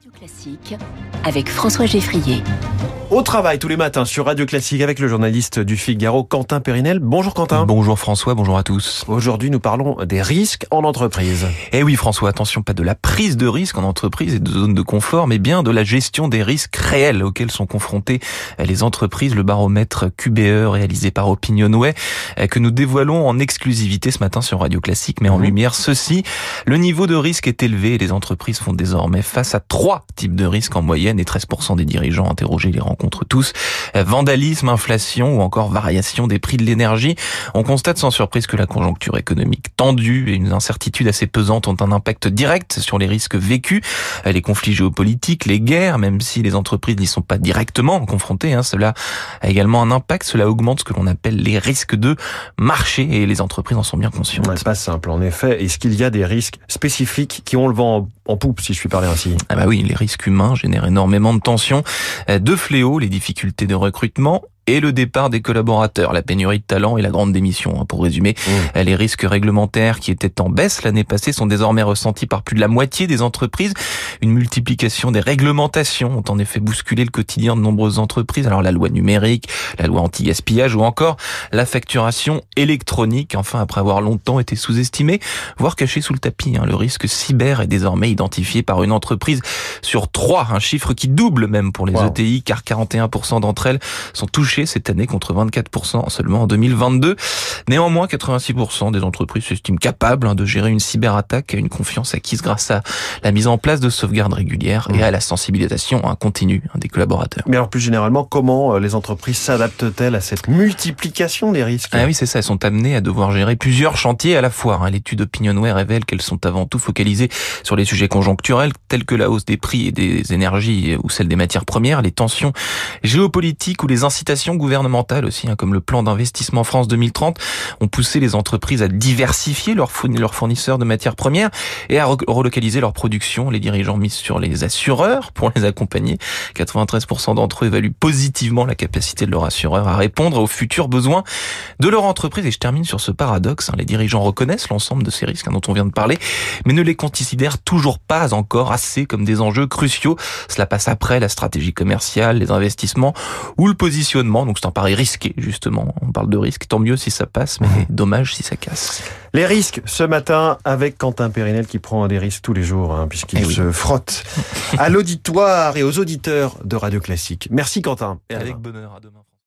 Radio Classique avec François Geffrier. Au travail tous les matins sur Radio Classique avec le journaliste du Figaro Quentin Périnel. Bonjour Quentin. Bonjour François, bonjour à tous. Aujourd'hui nous parlons des risques en entreprise. Eh oui François, attention, pas de la prise de risque en entreprise et de zone de confort, mais bien de la gestion des risques réels auxquels sont confrontées les entreprises. Le baromètre QBE réalisé par Opinionway que nous dévoilons en exclusivité ce matin sur Radio Classique, mais en mmh. lumière ceci. Le niveau de risque est élevé et les entreprises font désormais face à trois types de risques en moyenne et 13% des dirigeants interrogés les rencontrent contre tous. Vandalisme, inflation ou encore variation des prix de l'énergie. On constate sans surprise que la conjoncture économique tendue et une incertitude assez pesante ont un impact direct sur les risques vécus. Les conflits géopolitiques, les guerres, même si les entreprises n'y sont pas directement confrontées, hein, cela a également un impact. Cela augmente ce que l'on appelle les risques de marché et les entreprises en sont bien conscientes. C'est pas simple en effet. Est-ce qu'il y a des risques spécifiques qui ont le vent en poupe, si je puis parler ainsi. Ah bah oui, les risques humains génèrent énormément de tensions, euh, de fléaux, les difficultés de recrutement et le départ des collaborateurs, la pénurie de talent et la grande démission. Hein, pour résumer, mmh. les risques réglementaires qui étaient en baisse l'année passée sont désormais ressentis par plus de la moitié des entreprises. Une multiplication des réglementations ont en effet bousculé le quotidien de nombreuses entreprises. Alors la loi numérique, la loi anti-gaspillage ou encore la facturation électronique. Enfin, après avoir longtemps été sous-estimé, voire caché sous le tapis, hein, le risque cyber est désormais identifié par une entreprise sur trois, un chiffre qui double même pour les ETI, car 41% d'entre elles sont touchées cette année contre 24% seulement en 2022. Néanmoins, 86% des entreprises s'estiment capables hein, de gérer une cyberattaque et une confiance acquise grâce à la mise en place de sauvegardes régulières et mmh. à la sensibilisation hein, continue hein, des collaborateurs. Mais alors plus généralement, comment euh, les entreprises s'adaptent-elles à cette multiplication des risques? Ah oui, c'est ça. Elles sont amenées à devoir gérer plusieurs chantiers à la fois. L'étude Opinionway révèle qu'elles sont avant tout focalisées sur les sujets conjoncturels tels que la hausse des prix et des énergies ou celle des matières premières, les tensions géopolitiques ou les incitations gouvernementales aussi, hein, comme le plan d'investissement France 2030, ont poussé les entreprises à diversifier leurs fournisseurs de matières premières et à relocaliser leur production. Les dirigeants misent sur les assureurs pour les accompagner. 93% d'entre eux évaluent positivement la capacité de leur assureur à répondre aux futurs besoins de leur entreprise. Et je termine sur ce paradoxe. Hein. Les dirigeants reconnaissent l'ensemble de ces risques hein, dont on vient de parler, mais ne les considèrent toujours pas encore assez comme des enjeux cruciaux. Cela passe après la stratégie commerciale, les investissements ou le positionnement donc c'est un pari risqué, justement. On parle de risque, tant mieux si ça passe, mais mhm. dommage si ça casse. Les risques, ce matin, avec Quentin Périnel qui prend des risques tous les jours, hein, puisqu'il eh se frotte à l'auditoire et aux auditeurs de Radio Classique. Merci Quentin. Et avec bonheur, à demain.